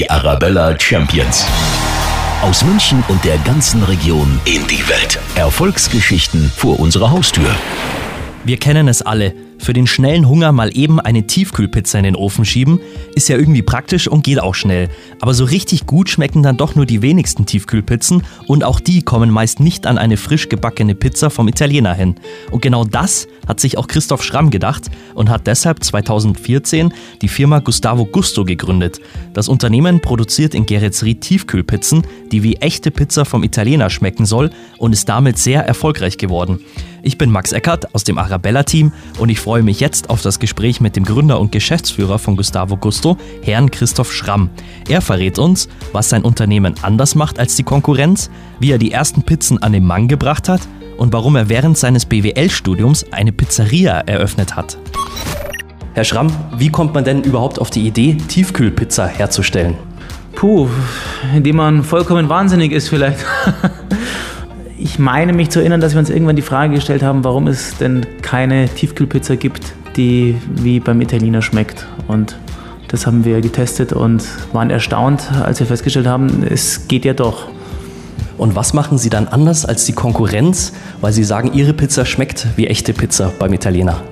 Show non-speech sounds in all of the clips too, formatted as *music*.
Die Arabella Champions. Aus München und der ganzen Region in die Welt. Erfolgsgeschichten vor unserer Haustür. Wir kennen es alle. Für den schnellen Hunger mal eben eine Tiefkühlpizza in den Ofen schieben, ist ja irgendwie praktisch und geht auch schnell. Aber so richtig gut schmecken dann doch nur die wenigsten Tiefkühlpizzen und auch die kommen meist nicht an eine frisch gebackene Pizza vom Italiener hin. Und genau das hat sich auch Christoph Schramm gedacht und hat deshalb 2014 die Firma Gustavo Gusto gegründet. Das Unternehmen produziert in Geretsried Tiefkühlpizzen, die wie echte Pizza vom Italiener schmecken soll und ist damit sehr erfolgreich geworden. Ich bin Max Eckert aus dem Arabella-Team und ich freue mich jetzt auf das Gespräch mit dem Gründer und Geschäftsführer von Gustavo Gusto, Herrn Christoph Schramm. Er verrät uns, was sein Unternehmen anders macht als die Konkurrenz, wie er die ersten Pizzen an den Mann gebracht hat und warum er während seines BWL-Studiums eine Pizzeria eröffnet hat. Herr Schramm, wie kommt man denn überhaupt auf die Idee, Tiefkühlpizza herzustellen? Puh, indem man vollkommen wahnsinnig ist vielleicht. *laughs* Ich meine mich zu erinnern, dass wir uns irgendwann die Frage gestellt haben, warum es denn keine Tiefkühlpizza gibt, die wie beim Italiener schmeckt. Und das haben wir getestet und waren erstaunt, als wir festgestellt haben, es geht ja doch. Und was machen Sie dann anders als die Konkurrenz, weil Sie sagen, Ihre Pizza schmeckt wie echte Pizza beim Italiener?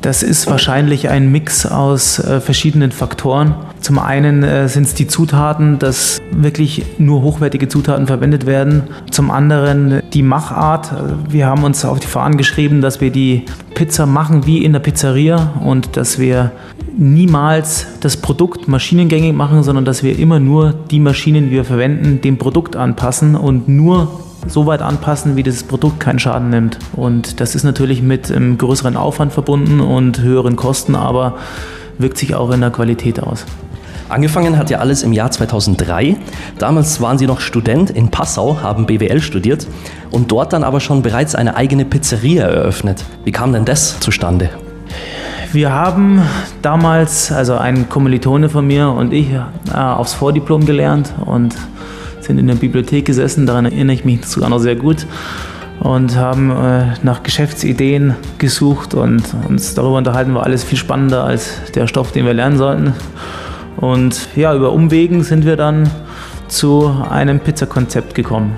Das ist wahrscheinlich ein Mix aus äh, verschiedenen Faktoren. Zum einen äh, sind es die Zutaten, dass wirklich nur hochwertige Zutaten verwendet werden. Zum anderen die Machart. Wir haben uns auf die Fahnen geschrieben, dass wir die Pizza machen wie in der Pizzeria und dass wir niemals das Produkt maschinengängig machen, sondern dass wir immer nur die Maschinen, die wir verwenden, dem Produkt anpassen und nur so weit anpassen, wie das Produkt keinen Schaden nimmt. Und das ist natürlich mit einem größeren Aufwand verbunden und höheren Kosten, aber wirkt sich auch in der Qualität aus. Angefangen hat ja alles im Jahr 2003. Damals waren Sie noch Student in Passau, haben BWL studiert und dort dann aber schon bereits eine eigene Pizzeria eröffnet. Wie kam denn das zustande? Wir haben damals, also ein Kommilitone von mir und ich, äh, aufs Vordiplom gelernt und sind in der Bibliothek gesessen, daran erinnere ich mich sogar noch sehr gut und haben äh, nach Geschäftsideen gesucht und uns darüber unterhalten, war alles viel spannender als der Stoff, den wir lernen sollten. Und ja, über Umwegen sind wir dann zu einem Pizzakonzept gekommen.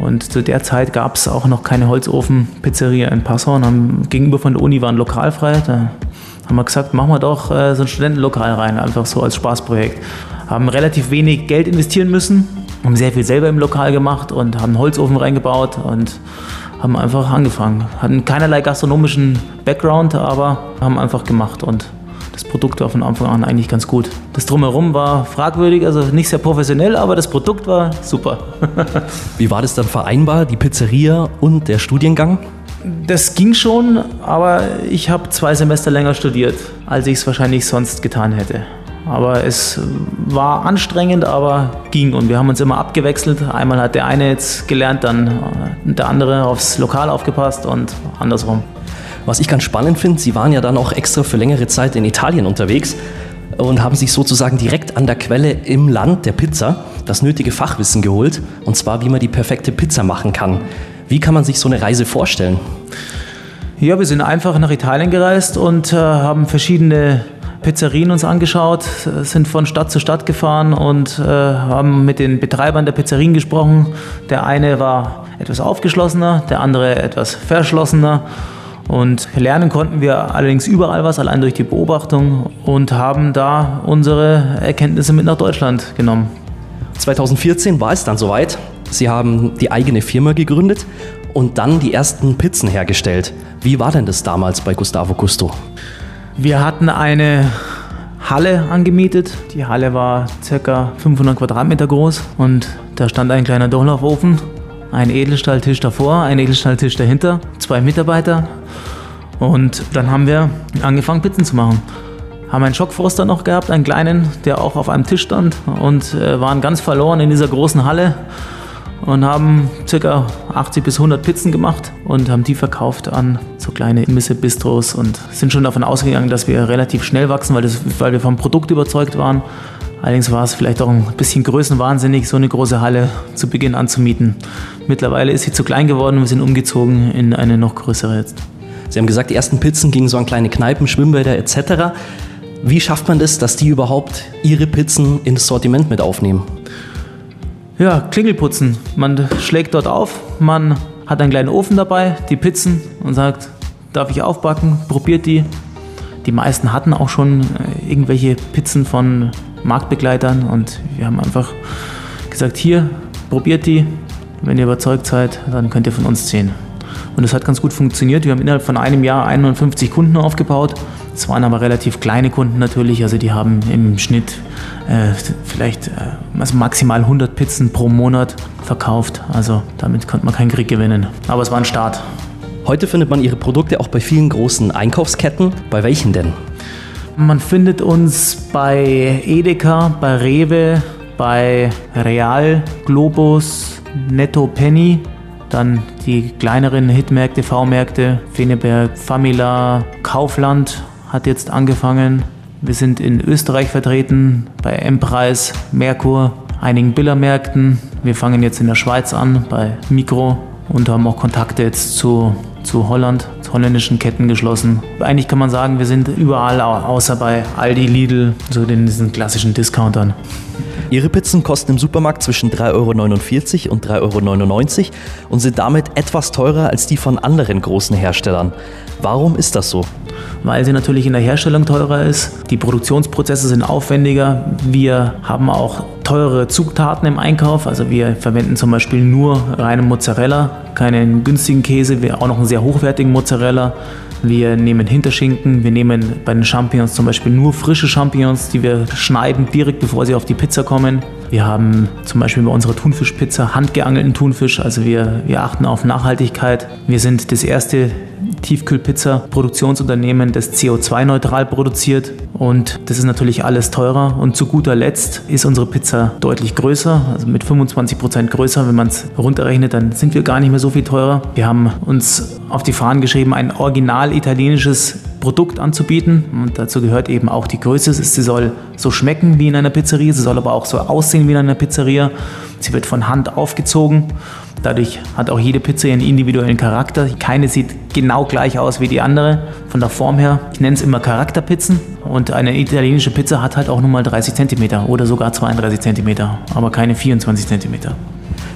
Und zu der Zeit gab es auch noch keine Holzofen-Pizzeria in Passau. Und haben, gegenüber von der Uni waren lokalfrei. Da haben wir gesagt, machen wir doch äh, so ein Studentenlokal rein, einfach so als Spaßprojekt. Haben relativ wenig Geld investieren müssen, haben sehr viel selber im Lokal gemacht und haben einen Holzofen reingebaut und haben einfach angefangen. Hatten keinerlei gastronomischen Background, aber haben einfach gemacht und das Produkt war von Anfang an eigentlich ganz gut. Das Drumherum war fragwürdig, also nicht sehr professionell, aber das Produkt war super. *laughs* Wie war das dann vereinbar, die Pizzeria und der Studiengang? Das ging schon, aber ich habe zwei Semester länger studiert, als ich es wahrscheinlich sonst getan hätte. Aber es war anstrengend, aber ging und wir haben uns immer abgewechselt. Einmal hat der eine jetzt gelernt, dann äh, der andere aufs Lokal aufgepasst und andersrum. Was ich ganz spannend finde, Sie waren ja dann auch extra für längere Zeit in Italien unterwegs und haben sich sozusagen direkt an der Quelle im Land der Pizza das nötige Fachwissen geholt, und zwar wie man die perfekte Pizza machen kann. Wie kann man sich so eine Reise vorstellen? Ja, wir sind einfach nach Italien gereist und äh, haben verschiedene Pizzerien uns angeschaut, sind von Stadt zu Stadt gefahren und äh, haben mit den Betreibern der Pizzerien gesprochen. Der eine war etwas aufgeschlossener, der andere etwas verschlossener. Und lernen konnten wir allerdings überall was, allein durch die Beobachtung und haben da unsere Erkenntnisse mit nach Deutschland genommen. 2014 war es dann soweit. Sie haben die eigene Firma gegründet und dann die ersten Pizzen hergestellt. Wie war denn das damals bei Gustavo Gusto? Wir hatten eine Halle angemietet. Die Halle war ca. 500 Quadratmeter groß und da stand ein kleiner Durchlaufofen, ein Edelstahltisch davor, ein Edelstahltisch dahinter, zwei Mitarbeiter und dann haben wir angefangen Pizzen zu machen. Haben einen Schockfroster noch gehabt, einen kleinen, der auch auf einem Tisch stand und äh, waren ganz verloren in dieser großen Halle und haben ca. 80 bis 100 Pizzen gemacht und haben die verkauft an so kleine Imbisse, Bistros und sind schon davon ausgegangen, dass wir relativ schnell wachsen, weil, das, weil wir vom Produkt überzeugt waren. Allerdings war es vielleicht auch ein bisschen größenwahnsinnig, so eine große Halle zu Beginn anzumieten. Mittlerweile ist sie zu klein geworden und wir sind umgezogen in eine noch größere jetzt. Sie haben gesagt, die ersten Pizzen gingen so an kleine Kneipen, Schwimmbäder etc. Wie schafft man das, dass die überhaupt ihre Pizzen ins Sortiment mit aufnehmen? Ja, Klingelputzen. Man schlägt dort auf, man hat einen kleinen Ofen dabei, die Pizzen und sagt, darf ich aufbacken, probiert die. Die meisten hatten auch schon äh, irgendwelche Pizzen von Marktbegleitern und wir haben einfach gesagt, hier, probiert die. Wenn ihr überzeugt seid, dann könnt ihr von uns ziehen. Und es hat ganz gut funktioniert. Wir haben innerhalb von einem Jahr 51 Kunden aufgebaut. Es waren aber relativ kleine Kunden natürlich. Also die haben im Schnitt äh, vielleicht äh, also maximal 100 Pizzen pro Monat verkauft. Also damit konnte man keinen Krieg gewinnen. Aber es war ein Start. Heute findet man Ihre Produkte auch bei vielen großen Einkaufsketten. Bei welchen denn? Man findet uns bei Edeka, bei Rewe, bei Real, Globus, Netto Penny dann die kleineren Hitmärkte, V-Märkte, Feneberg, Famila, Kaufland hat jetzt angefangen. Wir sind in Österreich vertreten, bei M-Preis, Merkur, einigen Billermärkten. Wir fangen jetzt in der Schweiz an, bei Mikro und haben auch Kontakte jetzt zu, zu Holland, zu holländischen Ketten geschlossen. Eigentlich kann man sagen, wir sind überall, außer bei Aldi, Lidl, so den diesen klassischen Discountern. Ihre Pizzen kosten im Supermarkt zwischen 3,49 Euro und 3,99 Euro und sind damit etwas teurer als die von anderen großen Herstellern. Warum ist das so? Weil sie natürlich in der Herstellung teurer ist. Die Produktionsprozesse sind aufwendiger. Wir haben auch teure Zutaten im Einkauf. Also wir verwenden zum Beispiel nur reinen Mozzarella, keinen günstigen Käse, auch noch einen sehr hochwertigen Mozzarella. Wir nehmen Hinterschinken, wir nehmen bei den Champignons zum Beispiel nur frische Champignons, die wir schneiden direkt bevor sie auf die Pizza kommen. Wir haben zum Beispiel bei unserer Thunfischpizza handgeangelten Thunfisch, also wir, wir achten auf Nachhaltigkeit. Wir sind das erste Tiefkühlpizza-Produktionsunternehmen, das CO2-neutral produziert. Und das ist natürlich alles teurer. Und zu guter Letzt ist unsere Pizza deutlich größer, also mit 25 Prozent größer. Wenn man es runterrechnet, dann sind wir gar nicht mehr so viel teurer. Wir haben uns auf die Fahnen geschrieben, ein original italienisches Produkt anzubieten. Und dazu gehört eben auch die Größe. Sie soll so schmecken wie in einer Pizzeria, sie soll aber auch so aussehen wie in einer Pizzeria. Sie wird von Hand aufgezogen. Dadurch hat auch jede Pizza ihren individuellen Charakter. Keine sieht genau gleich aus wie die andere von der Form her. Ich nenne es immer Charakterpizzen. Und eine italienische Pizza hat halt auch nur mal 30 cm oder sogar 32 cm, aber keine 24 cm.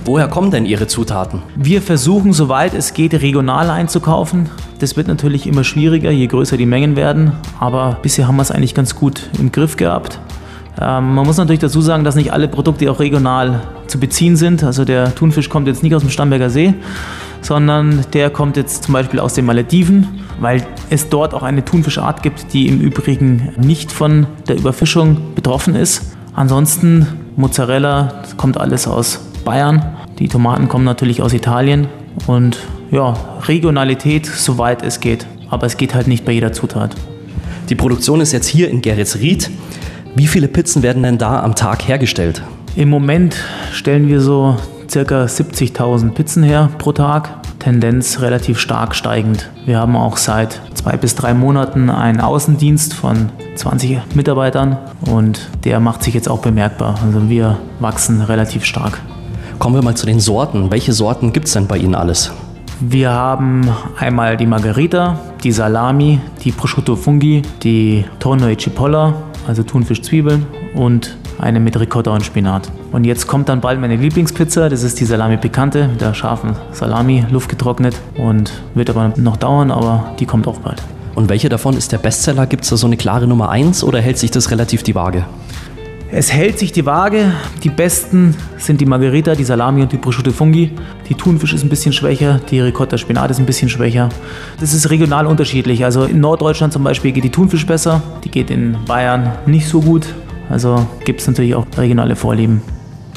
Woher kommen denn Ihre Zutaten? Wir versuchen, soweit es geht, regional einzukaufen. Das wird natürlich immer schwieriger, je größer die Mengen werden. Aber bisher haben wir es eigentlich ganz gut im Griff gehabt. Ähm, man muss natürlich dazu sagen, dass nicht alle Produkte auch regional zu beziehen sind. Also der Thunfisch kommt jetzt nicht aus dem Starnberger See, sondern der kommt jetzt zum Beispiel aus den Malediven, weil es dort auch eine Thunfischart gibt, die im Übrigen nicht von der Überfischung betroffen ist. Ansonsten Mozzarella, das kommt alles aus Bayern. Die Tomaten kommen natürlich aus Italien und ja, Regionalität, soweit es geht. Aber es geht halt nicht bei jeder Zutat. Die Produktion ist jetzt hier in Geretsried. Wie viele Pizzen werden denn da am Tag hergestellt? Im Moment stellen wir so circa 70.000 Pizzen her pro Tag. Tendenz relativ stark steigend. Wir haben auch seit zwei bis drei Monaten einen Außendienst von 20 Mitarbeitern und der macht sich jetzt auch bemerkbar. Also wir wachsen relativ stark. Kommen wir mal zu den Sorten. Welche Sorten gibt es denn bei Ihnen alles? Wir haben einmal die Margarita, die Salami, die Prosciutto Fungi, die Tonno e Cipolla, also Thunfischzwiebeln und eine mit Ricotta und Spinat. Und jetzt kommt dann bald meine Lieblingspizza, das ist die Salami Picante mit der scharfen Salami, luftgetrocknet und wird aber noch dauern, aber die kommt auch bald. Und welche davon ist der Bestseller? Gibt es da so eine klare Nummer 1 oder hält sich das relativ die Waage? Es hält sich die Waage. Die besten sind die Margherita, die Salami und die Prosciutto Fungi. Die Thunfisch ist ein bisschen schwächer, die Ricotta Spinat ist ein bisschen schwächer. Das ist regional unterschiedlich. Also in Norddeutschland zum Beispiel geht die Thunfisch besser, die geht in Bayern nicht so gut. Also gibt es natürlich auch regionale Vorlieben.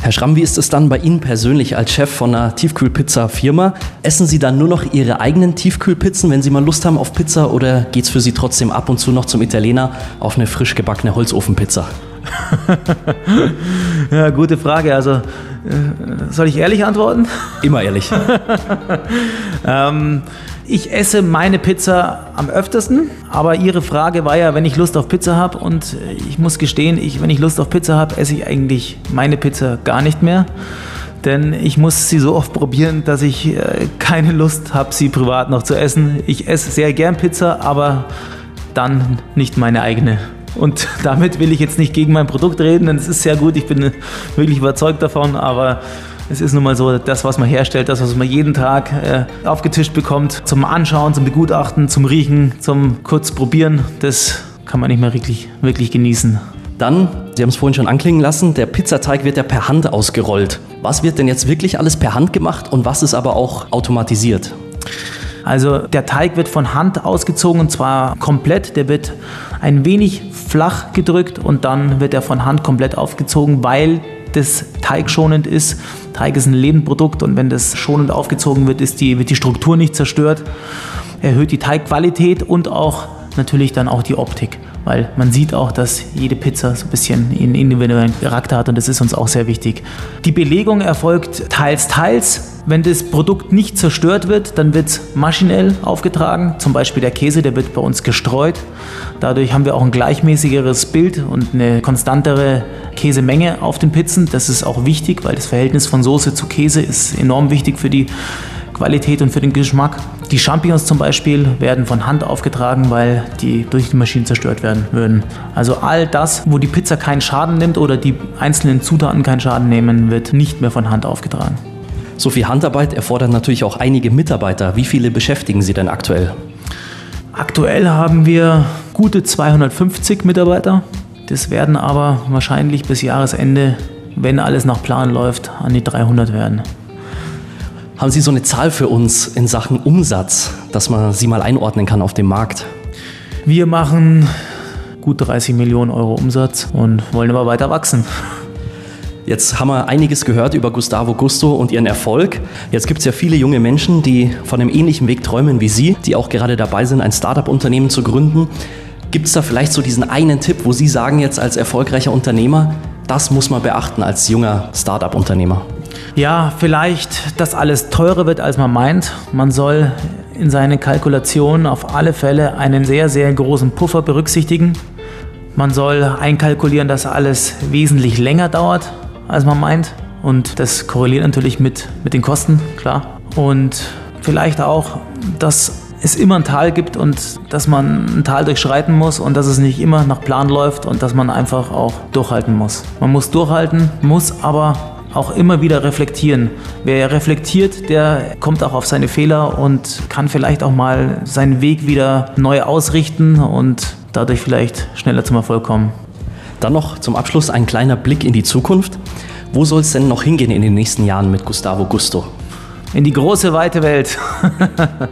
Herr Schramm, wie ist es dann bei Ihnen persönlich als Chef von einer Tiefkühlpizza-Firma? Essen Sie dann nur noch Ihre eigenen Tiefkühlpizzen, wenn Sie mal Lust haben auf Pizza, oder geht es für Sie trotzdem ab und zu noch zum Italiener auf eine frisch gebackene Holzofenpizza? *laughs* ja, gute Frage. Also, äh, soll ich ehrlich antworten? Immer ehrlich. *laughs* ähm, ich esse meine Pizza am öftesten, aber Ihre Frage war ja, wenn ich Lust auf Pizza habe und ich muss gestehen, ich, wenn ich Lust auf Pizza habe, esse ich eigentlich meine Pizza gar nicht mehr. Denn ich muss sie so oft probieren, dass ich äh, keine Lust habe, sie privat noch zu essen. Ich esse sehr gern Pizza, aber dann nicht meine eigene. Und *laughs* damit will ich jetzt nicht gegen mein Produkt reden, denn es ist sehr gut, ich bin wirklich überzeugt davon, aber es ist nun mal so, das, was man herstellt, das, was man jeden Tag äh, aufgetischt bekommt, zum Anschauen, zum Begutachten, zum Riechen, zum kurz probieren, das kann man nicht mehr wirklich, wirklich genießen. Dann, Sie haben es vorhin schon anklingen lassen, der Pizzateig wird ja per Hand ausgerollt. Was wird denn jetzt wirklich alles per Hand gemacht und was ist aber auch automatisiert? Also der Teig wird von Hand ausgezogen und zwar komplett. Der wird ein wenig flach gedrückt und dann wird er von Hand komplett aufgezogen, weil das teigschonend ist. Teig ist ein Lebendprodukt und wenn das schonend aufgezogen wird, ist die, wird die Struktur nicht zerstört. Erhöht die Teigqualität und auch natürlich dann auch die Optik weil man sieht auch, dass jede Pizza so ein bisschen einen individuellen Charakter hat und das ist uns auch sehr wichtig. Die Belegung erfolgt teils, teils. Wenn das Produkt nicht zerstört wird, dann wird es maschinell aufgetragen. Zum Beispiel der Käse, der wird bei uns gestreut. Dadurch haben wir auch ein gleichmäßigeres Bild und eine konstantere Käsemenge auf den Pizzen. Das ist auch wichtig, weil das Verhältnis von Soße zu Käse ist enorm wichtig für die Qualität und für den Geschmack. Die Champignons zum Beispiel werden von Hand aufgetragen, weil die durch die Maschinen zerstört werden würden. Also all das, wo die Pizza keinen Schaden nimmt oder die einzelnen Zutaten keinen Schaden nehmen, wird nicht mehr von Hand aufgetragen. So viel Handarbeit erfordert natürlich auch einige Mitarbeiter. Wie viele beschäftigen Sie denn aktuell? Aktuell haben wir gute 250 Mitarbeiter. Das werden aber wahrscheinlich bis Jahresende, wenn alles nach Plan läuft, an die 300 werden. Haben Sie so eine Zahl für uns in Sachen Umsatz, dass man sie mal einordnen kann auf dem Markt? Wir machen gut 30 Millionen Euro Umsatz und wollen immer weiter wachsen. Jetzt haben wir einiges gehört über Gustavo Gusto und ihren Erfolg. Jetzt gibt es ja viele junge Menschen, die von einem ähnlichen Weg träumen wie Sie, die auch gerade dabei sind, ein Startup-Unternehmen zu gründen. Gibt es da vielleicht so diesen einen Tipp, wo Sie sagen jetzt als erfolgreicher Unternehmer, das muss man beachten als junger Startup-Unternehmer? Ja, vielleicht, dass alles teurer wird, als man meint. Man soll in seine Kalkulation auf alle Fälle einen sehr, sehr großen Puffer berücksichtigen. Man soll einkalkulieren, dass alles wesentlich länger dauert, als man meint. Und das korreliert natürlich mit, mit den Kosten, klar. Und vielleicht auch, dass es immer ein Tal gibt und dass man ein Tal durchschreiten muss und dass es nicht immer nach Plan läuft und dass man einfach auch durchhalten muss. Man muss durchhalten, muss aber auch immer wieder reflektieren. Wer reflektiert, der kommt auch auf seine Fehler und kann vielleicht auch mal seinen Weg wieder neu ausrichten und dadurch vielleicht schneller zum Erfolg kommen. Dann noch zum Abschluss ein kleiner Blick in die Zukunft. Wo soll es denn noch hingehen in den nächsten Jahren mit Gustavo Gusto? In die große, weite Welt.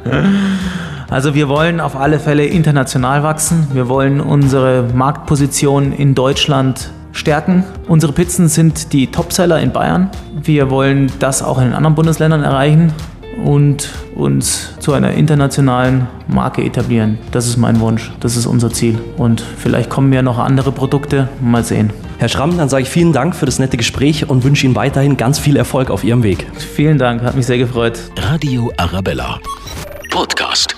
*laughs* also wir wollen auf alle Fälle international wachsen. Wir wollen unsere Marktposition in Deutschland stärken. Unsere Pizzen sind die Topseller in Bayern. Wir wollen das auch in den anderen Bundesländern erreichen und uns zu einer internationalen Marke etablieren. Das ist mein Wunsch, das ist unser Ziel. Und vielleicht kommen ja noch andere Produkte, mal sehen. Herr Schramm, dann sage ich vielen Dank für das nette Gespräch und wünsche Ihnen weiterhin ganz viel Erfolg auf Ihrem Weg. Vielen Dank, hat mich sehr gefreut. Radio Arabella. Podcast.